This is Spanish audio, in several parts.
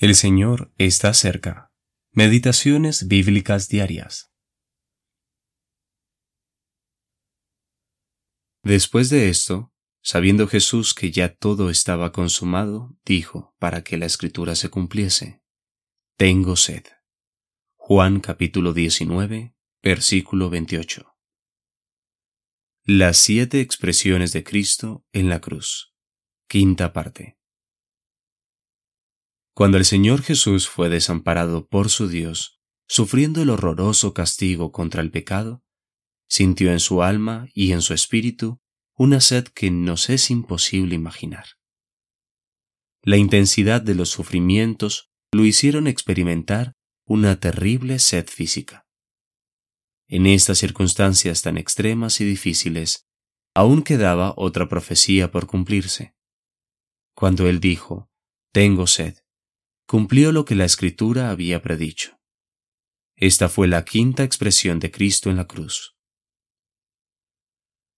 El Señor está cerca. Meditaciones bíblicas diarias. Después de esto, sabiendo Jesús que ya todo estaba consumado, dijo, para que la escritura se cumpliese, Tengo sed. Juan capítulo 19, versículo 28. Las siete expresiones de Cristo en la cruz. Quinta parte. Cuando el Señor Jesús fue desamparado por su Dios, sufriendo el horroroso castigo contra el pecado, sintió en su alma y en su espíritu una sed que nos es imposible imaginar. La intensidad de los sufrimientos lo hicieron experimentar una terrible sed física. En estas circunstancias tan extremas y difíciles, aún quedaba otra profecía por cumplirse. Cuando él dijo, Tengo sed, cumplió lo que la Escritura había predicho. Esta fue la quinta expresión de Cristo en la cruz.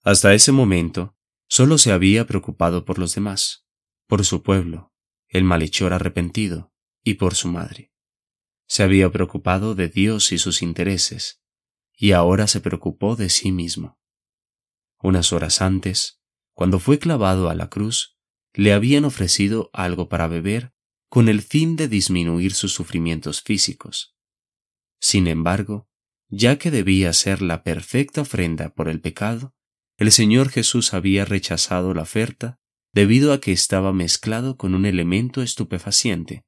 Hasta ese momento, solo se había preocupado por los demás, por su pueblo, el malhechor arrepentido, y por su madre. Se había preocupado de Dios y sus intereses, y ahora se preocupó de sí mismo. Unas horas antes, cuando fue clavado a la cruz, le habían ofrecido algo para beber con el fin de disminuir sus sufrimientos físicos. Sin embargo, ya que debía ser la perfecta ofrenda por el pecado, el Señor Jesús había rechazado la oferta debido a que estaba mezclado con un elemento estupefaciente.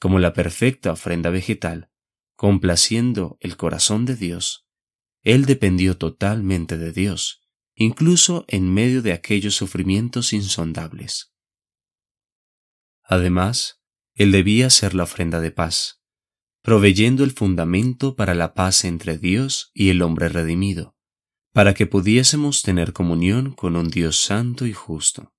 Como la perfecta ofrenda vegetal, complaciendo el corazón de Dios, Él dependió totalmente de Dios, incluso en medio de aquellos sufrimientos insondables. Además, él debía ser la ofrenda de paz, proveyendo el fundamento para la paz entre Dios y el hombre redimido, para que pudiésemos tener comunión con un Dios santo y justo.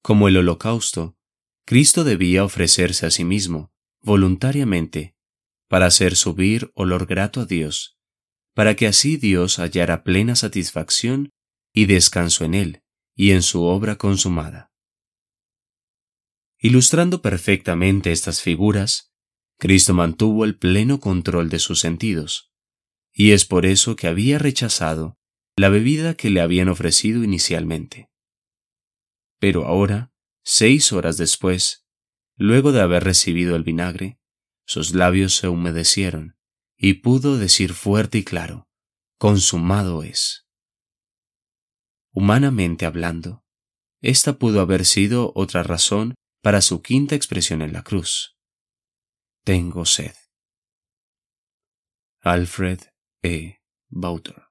Como el holocausto, Cristo debía ofrecerse a sí mismo, voluntariamente, para hacer subir olor grato a Dios, para que así Dios hallara plena satisfacción y descanso en Él y en su obra consumada. Ilustrando perfectamente estas figuras, Cristo mantuvo el pleno control de sus sentidos, y es por eso que había rechazado la bebida que le habían ofrecido inicialmente. Pero ahora, seis horas después, luego de haber recibido el vinagre, sus labios se humedecieron, y pudo decir fuerte y claro, consumado es. Humanamente hablando, esta pudo haber sido otra razón para su quinta expresión en la cruz. Tengo sed. Alfred E. Bauter